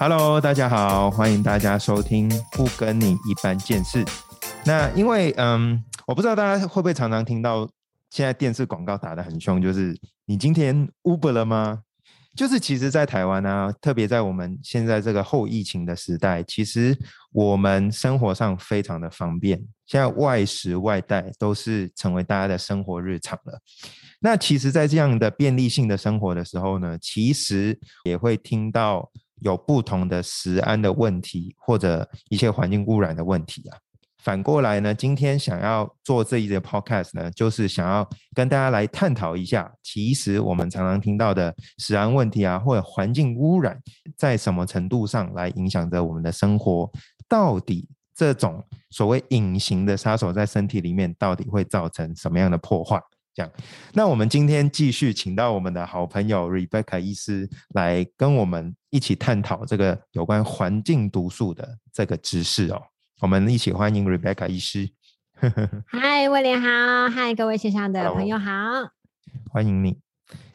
Hello，大家好，欢迎大家收听不跟你一般见识。那因为嗯，我不知道大家会不会常常听到现在电视广告打得很凶，就是你今天 Uber 了吗？就是其实，在台湾呢，特别在我们现在这个后疫情的时代，其实我们生活上非常的方便，现在外食外带都是成为大家的生活日常了。那其实，在这样的便利性的生活的时候呢，其实也会听到有不同的食安的问题，或者一些环境污染的问题啊。反过来呢，今天想要做这一节 podcast 呢，就是想要跟大家来探讨一下，其实我们常常听到的食安问题啊，或者环境污染，在什么程度上来影响着我们的生活？到底这种所谓隐形的杀手在身体里面，到底会造成什么样的破坏？这样，那我们今天继续请到我们的好朋友 Rebecca 医师来跟我们一起探讨这个有关环境毒素的这个知识哦。我们一起欢迎 Rebecca 医师。嗨，威廉好，嗨，各位线上的朋友好，欢迎你。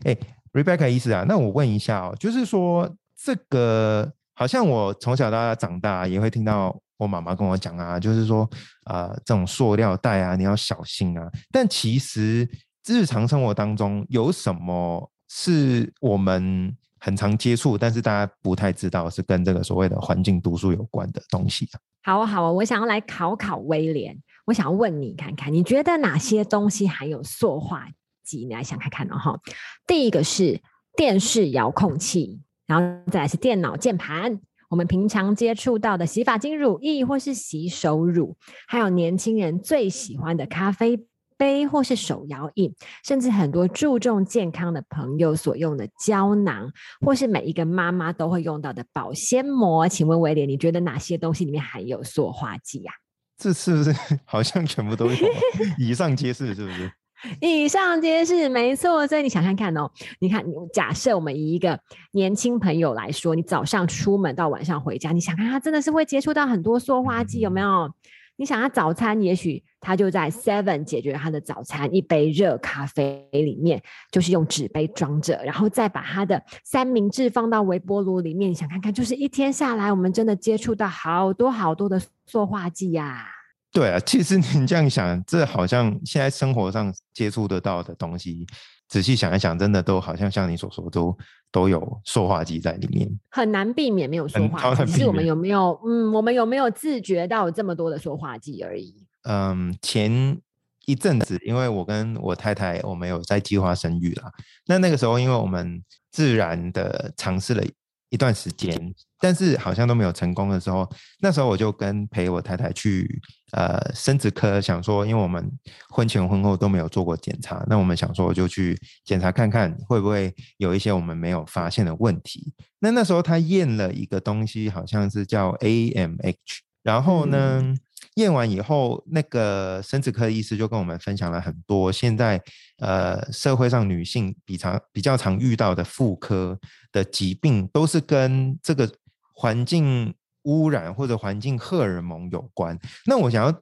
哎，Rebecca 医师啊，那我问一下哦，就是说这个好像我从小到大长大也会听到我妈妈跟我讲啊，就是说啊，这种塑料袋啊，你要小心啊。但其实日常生活当中有什么是我们很常接触，但是大家不太知道是跟这个所谓的环境毒素有关的东西啊？好啊，好啊，我想要来考考威廉。我想要问你看看，你觉得哪些东西含有塑化剂？你来想看看哦。哈，第一个是电视遥控器，然后再来是电脑键盘，我们平常接触到的洗发精、乳液或是洗手乳，还有年轻人最喜欢的咖啡。杯或是手摇饮，甚至很多注重健康的朋友所用的胶囊，或是每一个妈妈都会用到的保鲜膜。请问威廉，你觉得哪些东西里面含有塑化剂呀？这是不是 好像全部都有？以上皆是，是不是？以上皆是，没错。所以你想看看哦，你看，假设我们以一个年轻朋友来说，你早上出门到晚上回家，你想看他真的是会接触到很多塑化剂，有没有？你想他早餐，也许他就在 Seven 解决他的早餐，一杯热咖啡里面就是用纸杯装着，然后再把他的三明治放到微波炉里面。你想看看，就是一天下来，我们真的接触到好多好多的塑化剂呀。对啊，其实你这样想，这好像现在生活上接触得到的东西。仔细想一想，真的都好像像你所说，都都有塑化剂在里面，很难避免没有塑化剂。只是我们有没有，嗯，我们有没有自觉到这么多的塑化剂而已？嗯，前一阵子，因为我跟我太太，我们有在计划生育啦。那那个时候，因为我们自然的尝试了。一段时间，但是好像都没有成功的时候，那时候我就跟陪我太太去呃生殖科，想说，因为我们婚前婚后都没有做过检查，那我们想说，我就去检查看看会不会有一些我们没有发现的问题。那那时候他验了一个东西，好像是叫 AMH，然后呢？验完以后，那个生殖科医师就跟我们分享了很多现在呃社会上女性比常比较常遇到的妇科的疾病，都是跟这个环境污染或者环境荷尔蒙有关。那我想要，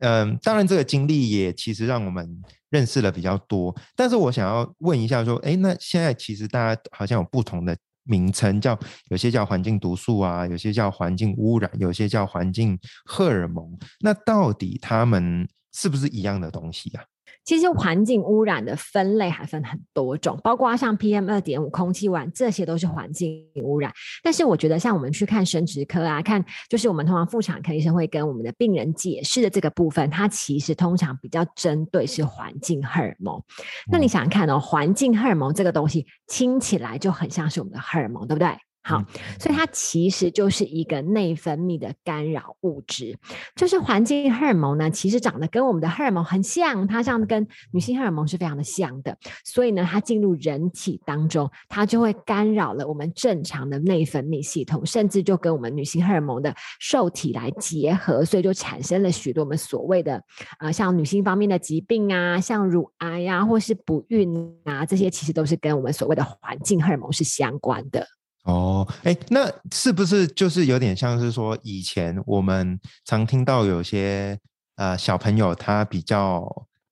嗯，当然这个经历也其实让我们认识了比较多。但是我想要问一下，说，哎，那现在其实大家好像有不同的。名称叫有些叫环境毒素啊，有些叫环境污染，有些叫环境荷尔蒙。那到底它们是不是一样的东西啊？其实环境污染的分类还分很多种，包括像 PM 二点五、空气污染，这些都是环境污染。但是我觉得，像我们去看生殖科啊，看就是我们通常妇产科医生会跟我们的病人解释的这个部分，它其实通常比较针对是环境荷尔蒙。那你想想看哦，环境荷尔蒙这个东西听起来就很像是我们的荷尔蒙，对不对？好，所以它其实就是一个内分泌的干扰物质，就是环境荷尔蒙呢，其实长得跟我们的荷尔蒙很像，它像跟女性荷尔蒙是非常的像的，所以呢，它进入人体当中，它就会干扰了我们正常的内分泌系统，甚至就跟我们女性荷尔蒙的受体来结合，所以就产生了许多我们所谓的呃，像女性方面的疾病啊，像乳癌呀，或是不孕啊，这些其实都是跟我们所谓的环境荷尔蒙是相关的。哦，哎，那是不是就是有点像是说，以前我们常听到有些呃小朋友他比较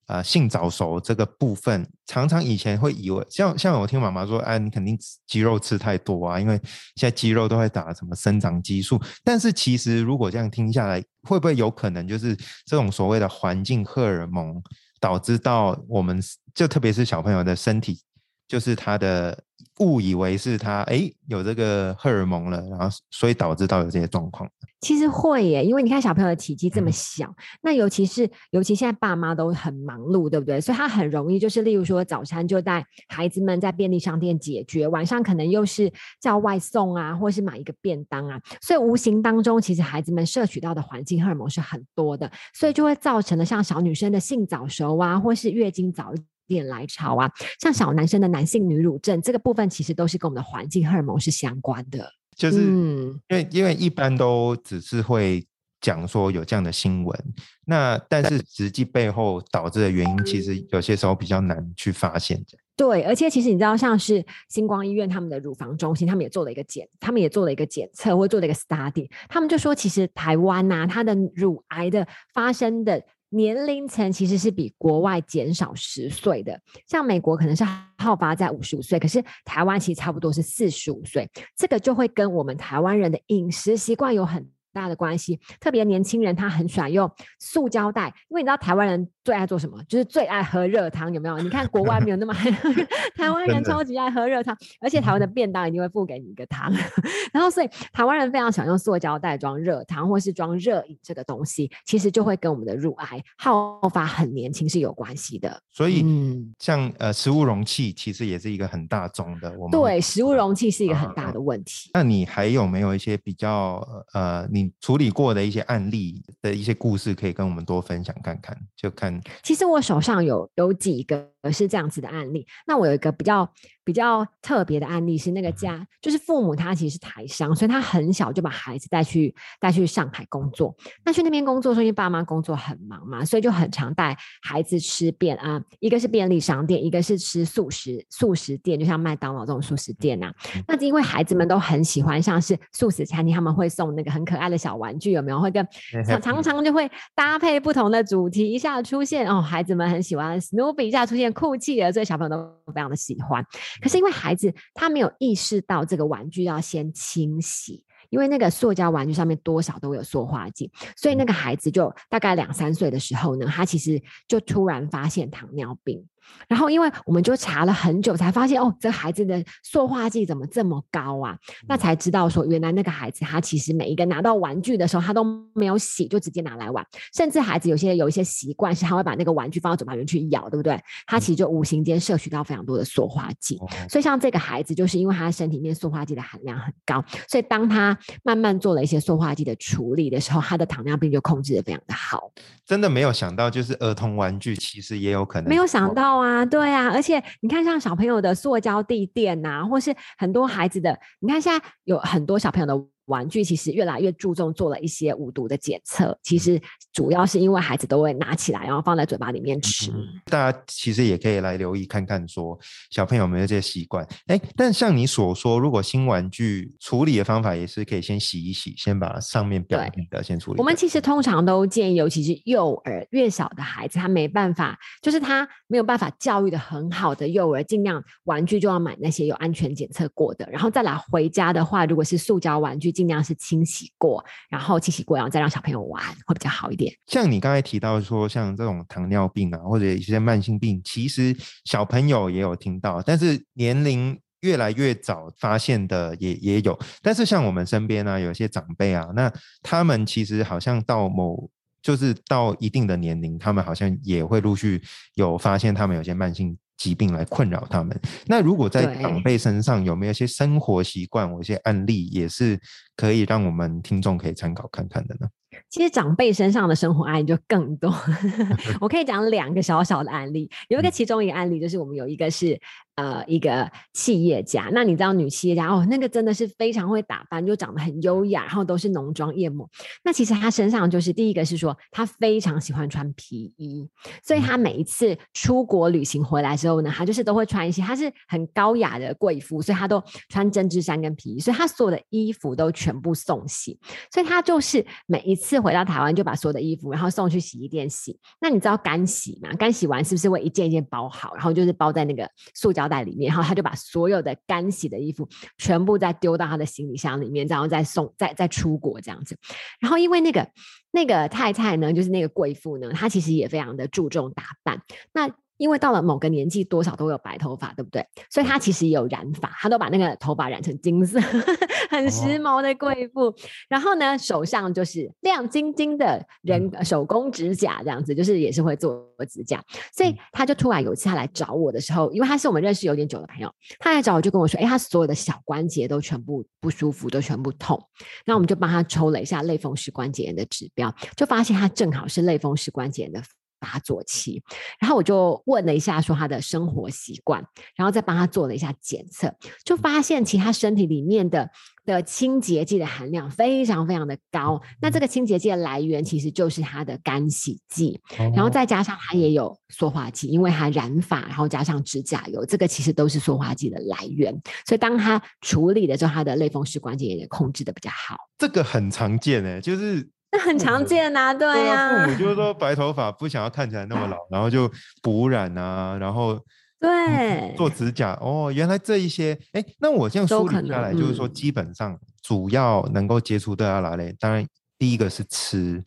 呃性早熟这个部分，常常以前会以为，像像我听妈妈说，哎，你肯定肌肉吃太多啊，因为现在肌肉都会打什么生长激素。但是其实如果这样听下来，会不会有可能就是这种所谓的环境荷尔蒙导致到我们就特别是小朋友的身体，就是他的。误以为是他哎有这个荷尔蒙了，然后所以导致到有这些状况。其实会耶，因为你看小朋友的体积这么小，那尤其是尤其现在爸妈都很忙碌，对不对？所以他很容易就是，例如说早餐就带孩子们在便利商店解决，晚上可能又是叫外送啊，或是买一个便当啊，所以无形当中其实孩子们摄取到的环境荷尔蒙是很多的，所以就会造成了像小女生的性早熟啊，或是月经早。点来潮啊，像小男生的男性女乳症这个部分，其实都是跟我们的环境荷尔蒙是相关的。就是嗯因为因为一般都只是会讲说有这样的新闻，那但是实际背后导致的原因，其实有些时候比较难去发现。对，而且其实你知道，像是星光医院他们的乳房中心，他们也做了一个检，他们也做了一个检测，或做了一个 study，他们就说，其实台湾呐，它的乳癌的发生的。年龄层其实是比国外减少十岁的，像美国可能是好发在五十五岁，可是台湾其实差不多是四十五岁，这个就会跟我们台湾人的饮食习惯有很大的关系，特别年轻人他很喜欢用塑胶袋，因为你知道台湾人。最爱做什么？就是最爱喝热汤，有没有？你看国外没有那么爱，台湾人超级爱喝热汤，而且台湾的便当一定会付给你一个汤。然后，所以台湾人非常喜欢用塑胶袋装热汤，或是装热饮这个东西，其实就会跟我们的乳癌好发很年轻是有关系的。所以，嗯，像呃食物容器其实也是一个很大宗的。我们对食物容器是一个很大的问题。那你还有没有一些比较呃你处理过的一些案例的一些故事，可以跟我们多分享看看？就看。其实我手上有有几个是这样子的案例。那我有一个比较比较特别的案例是那个家，就是父母他其实是台商，所以他很小就把孩子带去带去上海工作。那去那边工作，因为爸妈工作很忙嘛，所以就很常带孩子吃便啊，一个是便利商店，一个是吃素食素食店，就像麦当劳这种素食店呐。那因为孩子们都很喜欢，像是素食餐厅，他们会送那个很可爱的小玩具，有没有？会跟常常常就会搭配不同的主题一下出现哦，孩子们很喜欢 Snoopy 一下出现酷气的，这个小朋友都非常的喜欢。可是因为孩子他没有意识到这个玩具要先清洗，因为那个塑胶玩具上面多少都有塑化剂，所以那个孩子就大概两三岁的时候呢，他其实就突然发现糖尿病。然后，因为我们就查了很久，才发现哦，这孩子的塑化剂怎么这么高啊？那才知道说，原来那个孩子他其实每一个拿到玩具的时候，他都没有洗，就直接拿来玩。甚至孩子有些有一些习惯是，他会把那个玩具放到嘴巴里面去咬，对不对？他其实就无形间摄取到非常多的塑化剂。所以，像这个孩子，就是因为他身体里面塑化剂的含量很高，所以当他慢慢做了一些塑化剂的处理的时候，他的糖尿病就控制的非常的好。真的没有想到，就是儿童玩具其实也有可能没有想到。啊，对啊，而且你看，像小朋友的塑胶地垫呐，或是很多孩子的，你看现在有很多小朋友的。玩具其实越来越注重做了一些无毒的检测，其实主要是因为孩子都会拿起来，然后放在嘴巴里面吃。大家其实也可以来留意看看，说小朋友有没有这些习惯。哎，但像你所说，如果新玩具处理的方法也是可以先洗一洗，先把上面表面的先处理。我们其实通常都建议，尤其是幼儿越小的孩子，他没办法，就是他没有办法教育的很好的幼儿，尽量玩具就要买那些有安全检测过的，然后再来回家的话，如果是塑胶玩具。尽量是清洗过，然后清洗过，然后再让小朋友玩，会比较好一点。像你刚才提到说，像这种糖尿病啊，或者一些慢性病，其实小朋友也有听到，但是年龄越来越早发现的也也有。但是像我们身边啊，有些长辈啊，那他们其实好像到某就是到一定的年龄，他们好像也会陆续有发现，他们有些慢性。疾病来困扰他们。那如果在长辈身上有没有一些生活习惯，或一些案例，也是可以让我们听众可以参考看看的呢？其实长辈身上的生活案例就更多，我可以讲两个小小的案例。有一个其中一个案例就是我们有一个是。呃，一个企业家，那你知道女企业家哦，那个真的是非常会打扮，就长得很优雅，然后都是浓妆艳抹。那其实她身上就是第一个是说，她非常喜欢穿皮衣，所以她每一次出国旅行回来之后呢，她就是都会穿一些，她是很高雅的贵妇，所以她都穿针织衫跟皮衣，所以她所有的衣服都全部送洗，所以她就是每一次回到台湾就把所有的衣服，然后送去洗衣店洗。那你知道干洗吗？干洗完是不是会一件一件包好，然后就是包在那个塑胶在里面，然后他就把所有的干洗的衣服全部再丢到他的行李箱里面，然后再送再再出国这样子。然后因为那个那个太太呢，就是那个贵妇呢，她其实也非常的注重打扮。那因为到了某个年纪，多少都会有白头发，对不对？所以她其实也有染发，她都把那个头发染成金色，很时髦的贵妇。然后呢，手上就是亮晶晶的人手工指甲，这样子就是也是会做指甲。所以她就突然有一次她来找我的时候，因为她是我们认识有点久的朋友，她来找我就跟我说：“哎，她所有的小关节都全部不舒服，都全部痛。”那我们就帮她抽了一下类风湿关节炎的指标，就发现她正好是类风湿关节炎的。发作期，然后我就问了一下，说他的生活习惯，然后再帮他做了一下检测，就发现其他身体里面的的清洁剂的含量非常非常的高。那这个清洁剂的来源其实就是他的干洗剂，然后再加上他也有塑化剂，因为他染发，然后加上指甲油，这个其实都是塑化剂的来源。所以当他处理的时候，他的类风湿关节炎控制的比较好。这个很常见诶，就是。那很常见呐，对呀。父母就是说白头发不想要看起来那么老，然后就补染啊，然后对做指甲哦。原来这一些，哎，那我这样梳理下来，就是说基本上主要能够接触到哪类？当然第一个是吃，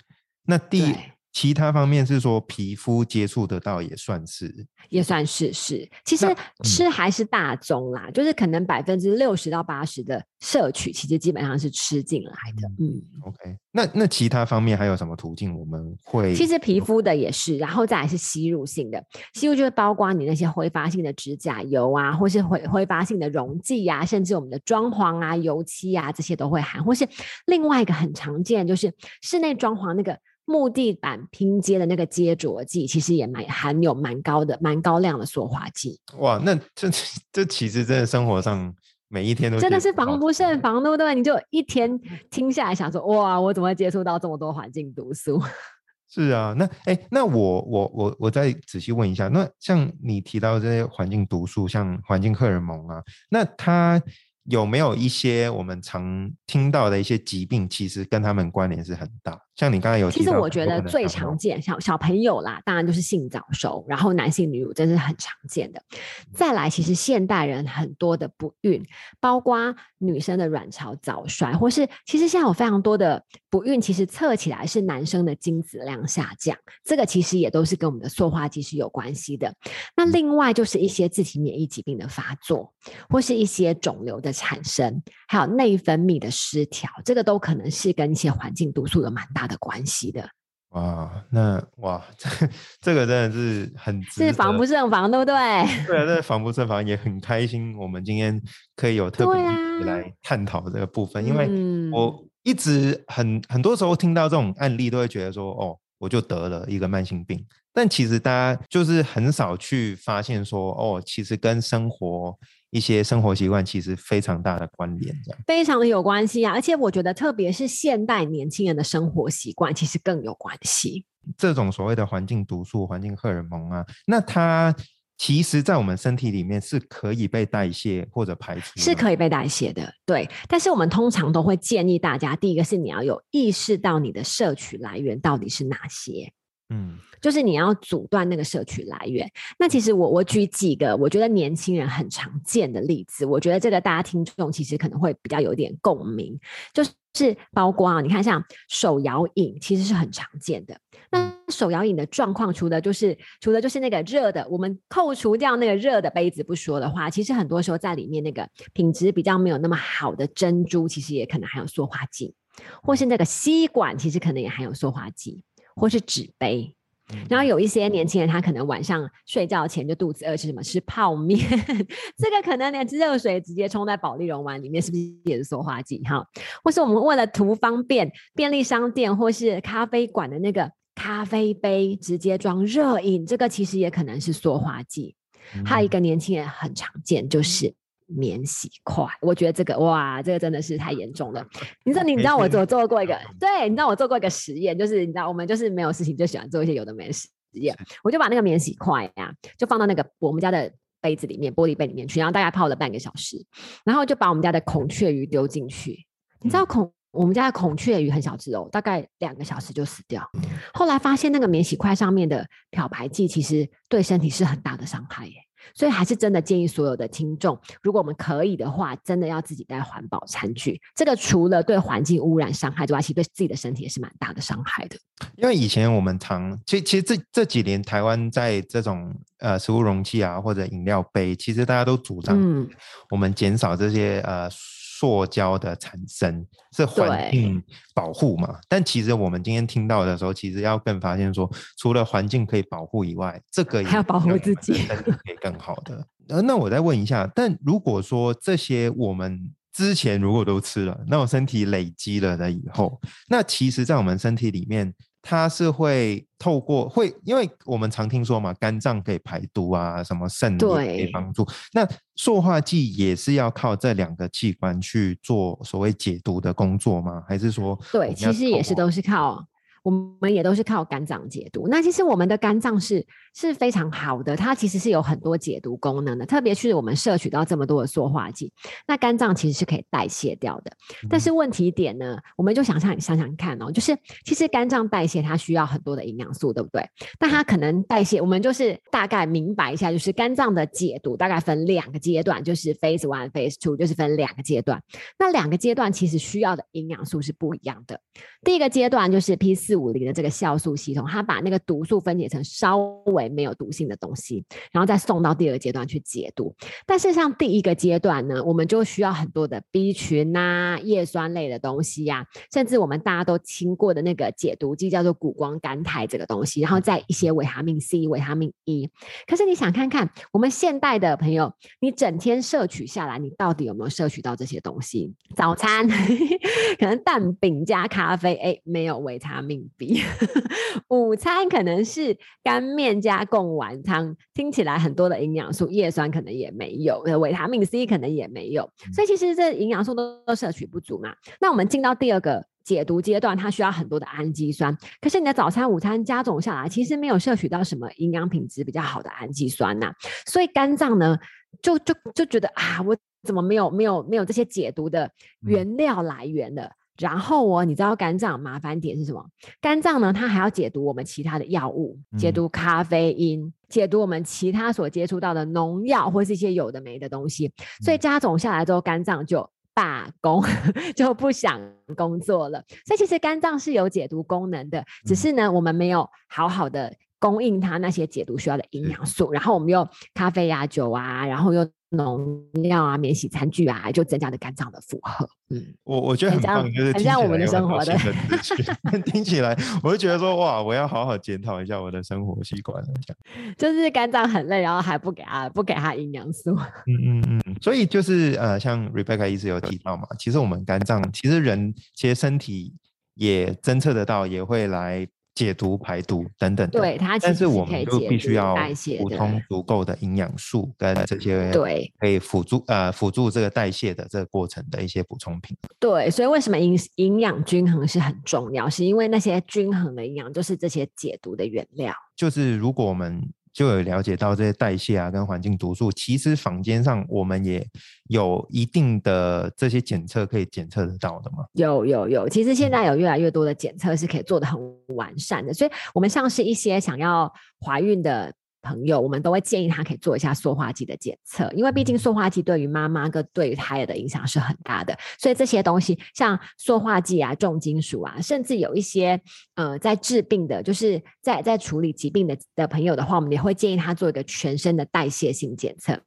那第。其他方面是说皮肤接触得到也算是，也算是是。其实吃还是大宗啦，就是可能百分之六十到八十的摄取，其实基本上是吃进来的。嗯，OK。那那其他方面还有什么途径我们会？其实皮肤的也是，然后再来是吸入性的，吸入就是包括你那些挥发性的指甲油啊，或是挥挥发性的溶剂啊，甚至我们的装潢啊、油漆啊这些都会含，或是另外一个很常见就是室内装潢那个。木地板拼接的那个接着剂，其实也蛮含有蛮高的、蛮高量的塑化剂。哇，那这这其实真的生活上每一天都真的是防不胜防，对不对？你就一天听下来想说，哇，我怎么会接触到这么多环境毒素？是啊，那哎，那我我我我再仔细问一下，那像你提到这些环境毒素，像环境荷尔蒙啊，那它。有没有一些我们常听到的一些疾病，其实跟他们关联是很大？像你刚才有其实我觉得最常见小小朋友啦，当然就是性早熟，然后男性女乳这是很常见的。再来，其实现代人很多的不孕，包括女生的卵巢早衰，或是其实现在有非常多的不孕，其实测起来是男生的精子量下降，这个其实也都是跟我们的塑化剂是有关系的。那另外就是一些自体免疫疾病的发作，或是一些肿瘤的产生，还有内分泌的失调，这个都可能是跟一些环境毒素有蛮大。的关系的哇，那哇，这这个真的是很是防不胜防，对不对？对啊，这防不胜防也很开心。我们今天可以有特别来探讨这个部分，因为我一直很很多时候听到这种案例，都会觉得说，哦，我就得了一个慢性病，但其实大家就是很少去发现说，哦，其实跟生活。一些生活习惯其实非常大的关联，这样非常的有关系啊！而且我觉得，特别是现代年轻人的生活习惯，其实更有关系。这种所谓的环境毒素、环境荷尔蒙啊，那它其实，在我们身体里面是可以被代谢或者排除，是可以被代谢的。对，但是我们通常都会建议大家，第一个是你要有意识到你的摄取来源到底是哪些。嗯。就是你要阻断那个摄取来源。那其实我我举几个我觉得年轻人很常见的例子，我觉得这个大家听众其实可能会比较有点共鸣。就是包括啊，你看像手摇饮，其实是很常见的。那手摇饮的状况，除了就是除了就是那个热的，我们扣除掉那个热的杯子不说的话，其实很多时候在里面那个品质比较没有那么好的珍珠，其实也可能含有塑化剂，或是那个吸管，其实可能也含有塑化剂，或是纸杯。然后有一些年轻人，他可能晚上睡觉前就肚子饿，吃什么？吃泡面。这个可能连热水直接冲在保利龙丸里面，是不是也是塑化剂？哈，或是我们为了图方便，便利商店或是咖啡馆的那个咖啡杯直接装热饮，这个其实也可能是塑化剂。还有一个年轻人很常见，就是。免洗块，我觉得这个哇，这个真的是太严重了。你知道，你知道我做做过一个，对，你知道我做过一个实验，就是你知道，我们就是没有事情就喜欢做一些有的没的实验。我就把那个免洗块呀，就放到那个我们家的杯子里面，玻璃杯里面去，然后大概泡了半个小时，然后就把我们家的孔雀鱼丢进去。你知道孔我们家的孔雀鱼很小只哦，大概两个小时就死掉。后来发现那个免洗筷上面的漂白剂，其实对身体是很大的伤害耶。所以还是真的建议所有的听众，如果我们可以的话，真的要自己带环保餐具。这个除了对环境污染伤害之外，其实对自己的身体也是蛮大的伤害的。因为以前我们常，其实其实这这几年台湾在这种呃食物容器啊或者饮料杯，其实大家都主张我们减少这些呃。塑胶的产生是环境保护嘛？但其实我们今天听到的时候，其实要更发现说，除了环境可以保护以外，这个 还要保护自己，可以更好的。呃，那我再问一下，但如果说这些我们之前如果都吃了，那我身体累积了的以后，那其实在我们身体里面。它是会透过会，因为我们常听说嘛，肝脏可以排毒啊，什么肾可以帮助。那塑化剂也是要靠这两个器官去做所谓解毒的工作吗？还是说？对，其实也是都是靠。我们也都是靠肝脏解毒。那其实我们的肝脏是是非常好的，它其实是有很多解毒功能的。特别是我们摄取到这么多的塑化剂，那肝脏其实是可以代谢掉的。但是问题点呢，我们就想想想想看哦，就是其实肝脏代谢它需要很多的营养素，对不对？但它可能代谢，我们就是大概明白一下，就是肝脏的解毒大概分两个阶段，就是 phase one、phase two，就是分两个阶段。那两个阶段其实需要的营养素是不一样的。第一个阶段就是 P 四四五零的这个酵素系统，它把那个毒素分解成稍微没有毒性的东西，然后再送到第二个阶段去解毒。但是像第一个阶段呢，我们就需要很多的 B 群呐、叶酸类的东西呀，甚至我们大家都听过的那个解毒剂叫做谷胱甘肽这个东西，然后再一些维他命 C、维他命 E。可是你想看看我们现代的朋友，你整天摄取下来，你到底有没有摄取到这些东西？早餐 可能蛋饼加咖啡，哎，没有维他命 B。午餐可能是干面加贡丸汤，听起来很多的营养素，叶酸可能也没有，维他命 C 可能也没有，所以其实这营养素都都摄取不足嘛。那我们进到第二个解毒阶段，它需要很多的氨基酸，可是你的早餐、午餐加总下来，其实没有摄取到什么营养品质比较好的氨基酸呐，所以肝脏呢，就就就觉得啊，我怎么没有没有没有这些解毒的原料来源的？然后哦，你知道肝脏麻烦点是什么？肝脏呢，它还要解毒我们其他的药物，解毒咖啡因，解毒我们其他所接触到的农药或是一些有的没的东西。所以加总下来之后，肝脏就罢工，就不想工作了。所以其实肝脏是有解毒功能的，只是呢，我们没有好好的供应它那些解毒需要的营养素。然后我们用咖啡呀、酒啊，然后又。农药啊，免洗餐具啊，就增加了肝脏的负荷。嗯，我我觉得很棒，就是很像我们的生活的。听起来，我就觉得说，哇，我要好好检讨一下我的生活习惯了。就是肝脏很累，然后还不给它不给它营养素。嗯嗯嗯。所以就是呃，像 Rebecca 一直有提到嘛，其实我们肝脏，其实人其实身体也侦测得到，也会来。解毒、排毒等等，对它，但是我们就必须要补充足够的营养素跟这些对可以辅助呃辅助这个代谢的这个过程的一些补充品。对，所以为什么营营养均衡是很重要？是因为那些均衡的营养就是这些解毒的原料。就是如果我们。就有了解到这些代谢啊，跟环境毒素，其实坊间上我们也有一定的这些检测可以检测得到的嘛？有有有，其实现在有越来越多的检测是可以做的很完善的，所以我们像是一些想要怀孕的。朋友，我们都会建议他可以做一下塑化剂的检测，因为毕竟塑化剂对于妈妈跟对于胎儿的影响是很大的。所以这些东西，像塑化剂啊、重金属啊，甚至有一些呃在治病的，就是在在处理疾病的的朋友的话，我们也会建议他做一个全身的代谢性检测，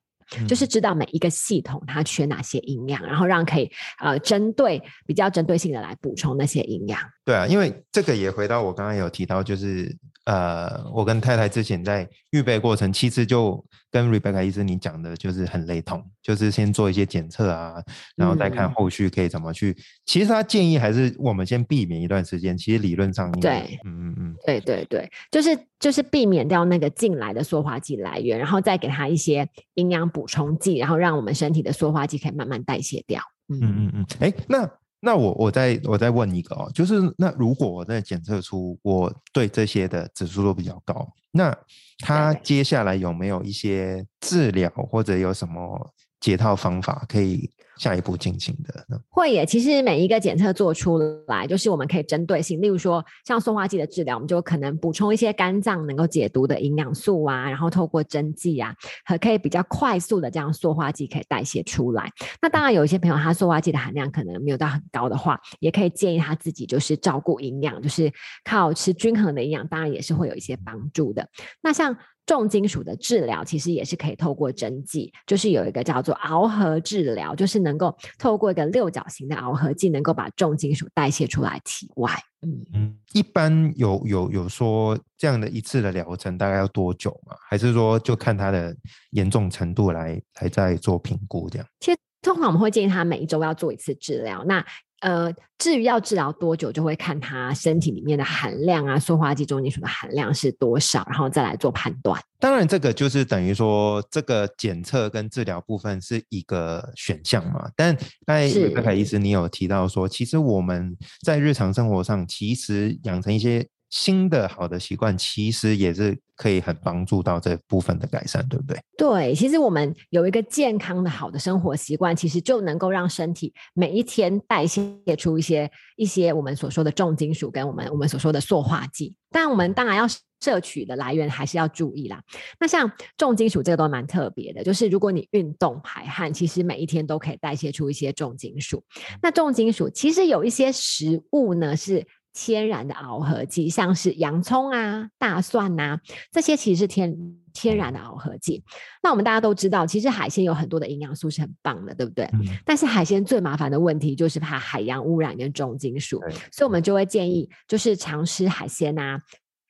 就是知道每一个系统它缺哪些营养，然后让可以呃针对比较针对性的来补充那些营养。对啊，因为这个也回到我刚刚有提到，就是。呃，我跟太太之前在预备过程，其实就跟 Rebecca 医生你讲的，就是很雷同，就是先做一些检测啊，然后再看后续可以怎么去。其实他建议还是我们先避免一段时间。其实理论上，对，嗯嗯嗯，对对对，就是就是避免掉那个进来的塑化剂来源，然后再给他一些营养补充剂，然后让我们身体的塑化剂可以慢慢代谢掉。嗯嗯嗯，哎，那。那我我再我再问一个哦，就是那如果我在检测出我对这些的指数都比较高，那他接下来有没有一些治疗或者有什么解套方法可以下一步进行的呢？会耶，其实每一个检测做出来，就是我们可以针对性，例如说像塑化剂的治疗，我们就可能补充一些肝脏能够解毒的营养素啊，然后透过针剂啊，和可以比较快速的这样塑化剂可以代谢出来。那当然有一些朋友他塑化剂的含量可能没有到很高的话，也可以建议他自己就是照顾营养，就是靠吃均衡的营养，当然也是会有一些帮助的。那像重金属的治疗其实也是可以透过针剂，就是有一个叫做螯合治疗，就是能够透过一个六角形的螯合剂，能够把重金属代谢出来体外。嗯嗯，一般有有有说这样的一次的疗程大概要多久吗？还是说就看它的严重程度来来再做评估这样？其实通常我们会建议他每一周要做一次治疗。那呃，至于要治疗多久，就会看他身体里面的含量啊，塑化剂、重金属的含量是多少，然后再来做判断。当然，这个就是等于说，这个检测跟治疗部分是一个选项嘛。但刚才瑞凯医师你有提到说，其实我们在日常生活上，其实养成一些。新的好的习惯其实也是可以很帮助到这部分的改善，对不对？对，其实我们有一个健康的好的生活习惯，其实就能够让身体每一天代谢出一些一些我们所说的重金属跟我们我们所说的塑化剂。但我们当然要摄取的来源还是要注意啦。那像重金属这个都蛮特别的，就是如果你运动排汗，其实每一天都可以代谢出一些重金属。那重金属其实有一些食物呢是。天然的螯合剂，像是洋葱啊、大蒜呐，这些其实是天天然的螯合剂。那我们大家都知道，其实海鲜有很多的营养素是很棒的，对不对？但是海鲜最麻烦的问题就是怕海洋污染跟重金属，所以我们就会建议，就是常吃海鲜啊。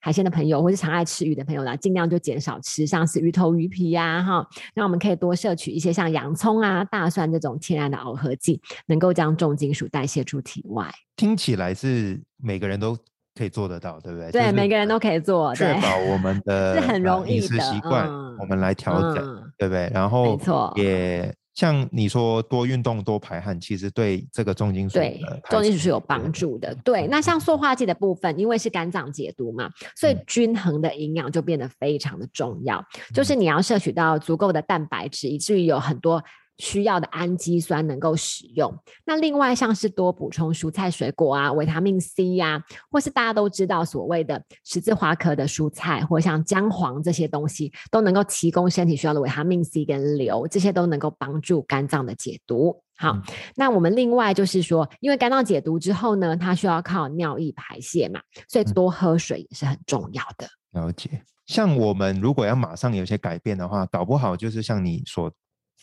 海鲜的朋友，或是常爱吃鱼的朋友呢，尽量就减少吃，像是鱼头、鱼皮呀，哈。那我们可以多摄取一些像洋葱啊、大蒜这种天然的螯合剂，能够将重金属代谢出体外。听起来是每个人都可以做得到，对不对？对，每个人都可以做，确保我们的是很容易的习惯，我们来调整，对不对？然后没错，也。像你说多运动多排汗，其实对这个重金属对重金属是有帮助的。对，那像塑化剂的部分，因为是肝脏解毒嘛，所以均衡的营养就变得非常的重要。就是你要摄取到足够的蛋白质，以至于有很多。需要的氨基酸能够使用。那另外像是多补充蔬菜水果啊，维他命 C 呀，或是大家都知道所谓的十字花科的蔬菜，或像姜黄这些东西，都能够提供身体需要的维他命 C 跟硫，这些都能够帮助肝脏的解毒。好，那我们另外就是说，因为肝脏解毒之后呢，它需要靠尿液排泄嘛，所以多喝水也是很重要的。了解。像我们如果要马上有些改变的话，搞不好就是像你所。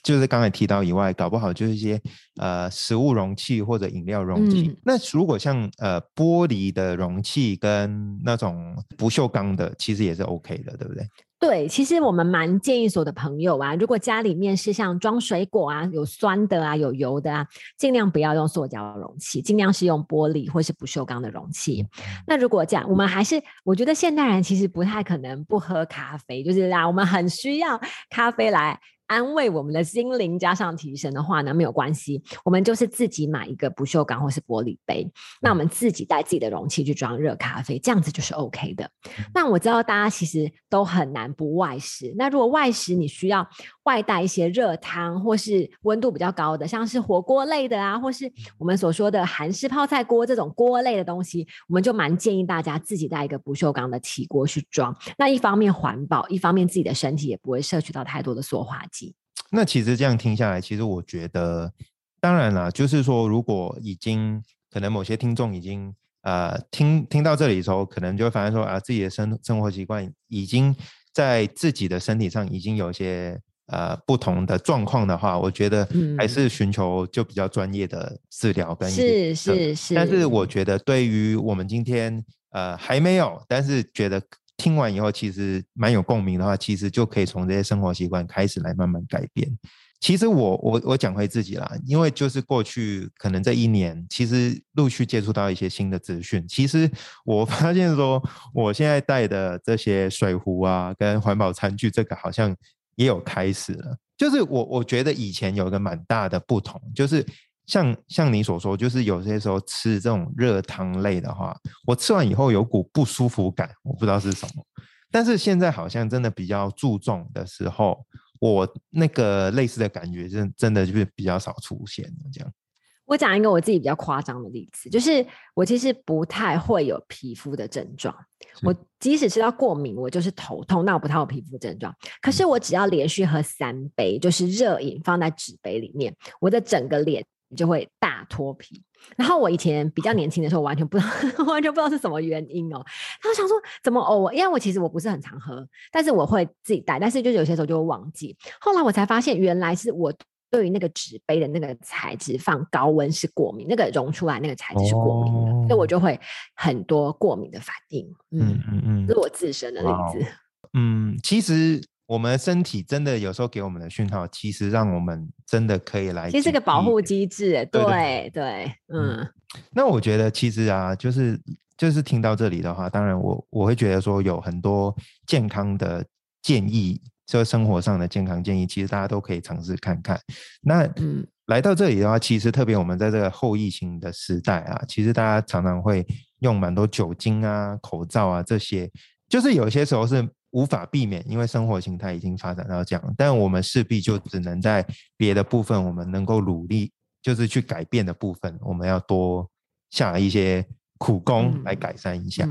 就是刚才提到以外，搞不好就是一些呃食物容器或者饮料容器。那如果像呃玻璃的容器跟那种不锈钢的，其实也是 OK 的，对不对？对，其实我们蛮建议所有的朋友啊，如果家里面是像装水果啊，有酸的啊，有油的啊，尽量不要用塑胶容器，尽量是用玻璃或是不锈钢的容器。那如果这样，我们还是我觉得现代人其实不太可能不喝咖啡，就是啦，我们很需要咖啡来。安慰我们的心灵，加上提神的话呢，没有关系。我们就是自己买一个不锈钢或是玻璃杯，那我们自己带自己的容器去装热咖啡，这样子就是 OK 的。那我知道大家其实都很难不外食。那如果外食，你需要外带一些热汤或是温度比较高的，像是火锅类的啊，或是我们所说的韩式泡菜锅这种锅类的东西，我们就蛮建议大家自己带一个不锈钢的起锅去装。那一方面环保，一方面自己的身体也不会摄取到太多的塑化剂。那其实这样听下来，其实我觉得，当然啦，就是说，如果已经可能某些听众已经呃听听到这里的时候，可能就会发现说啊，自己的生生活习惯已经在自己的身体上已经有一些呃不同的状况的话，我觉得还是寻求就比较专业的治疗跟是是是。但是我觉得对于我们今天呃还没有，但是觉得。听完以后，其实蛮有共鸣的话，其实就可以从这些生活习惯开始来慢慢改变。其实我我我讲回自己啦，因为就是过去可能这一年，其实陆续接触到一些新的资讯。其实我发现说，我现在带的这些水壶啊，跟环保餐具，这个好像也有开始了。就是我我觉得以前有一个蛮大的不同，就是。像像你所说，就是有些时候吃这种热汤类的话，我吃完以后有股不舒服感，我不知道是什么。但是现在好像真的比较注重的时候，我那个类似的感觉，真真的就是比较少出现这样。我讲一个我自己比较夸张的例子，就是我其实不太会有皮肤的症状。我即使吃到过敏，我就是头痛，那我不太有皮肤症状。可是我只要连续喝三杯，就是热饮放在纸杯里面，我的整个脸就会大脱皮。然后我以前比较年轻的时候，完全不知道，完全不知道是什么原因哦。然后想说怎么哦，因为我其实我不是很常喝，但是我会自己带，但是就有些时候就会忘记。后来我才发现，原来是我。对于那个纸杯的那个材质放高温是过敏，那个溶出来那个材质是过敏的，所以我就会很多过敏的反应。嗯嗯嗯，这是我自身的例子。嗯，其实我们身体真的有时候给我们的讯号，其实让我们真的可以来，其实是个保护机制。对对，嗯。那我觉得其实啊，就是就是听到这里的话，当然我我会觉得说有很多健康的建议。这生活上的健康建议，其实大家都可以尝试看看。那嗯，来到这里的话，其实特别我们在这个后疫情的时代啊，其实大家常常会用蛮多酒精啊、口罩啊这些，就是有些时候是无法避免，因为生活形态已经发展到这样。但我们势必就只能在别的部分，我们能够努力，就是去改变的部分，我们要多下一些苦功来改善一下。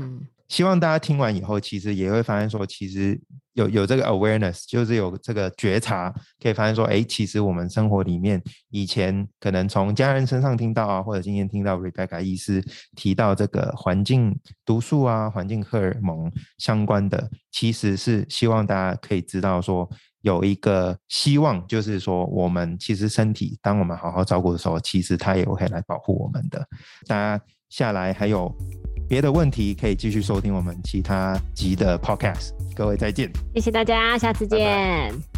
希望大家听完以后，其实也会发现说，其实有有这个 awareness，就是有这个觉察，可以发现说，哎，其实我们生活里面以前可能从家人身上听到啊，或者今天听到 Rebecca 医师提到这个环境毒素啊、环境荷尔蒙相关的，其实是希望大家可以知道说，有一个希望，就是说我们其实身体，当我们好好照顾的时候，其实它也会来保护我们的。大家下来还有。别的问题可以继续收听我们其他集的 podcast，各位再见，谢谢大家，下次见。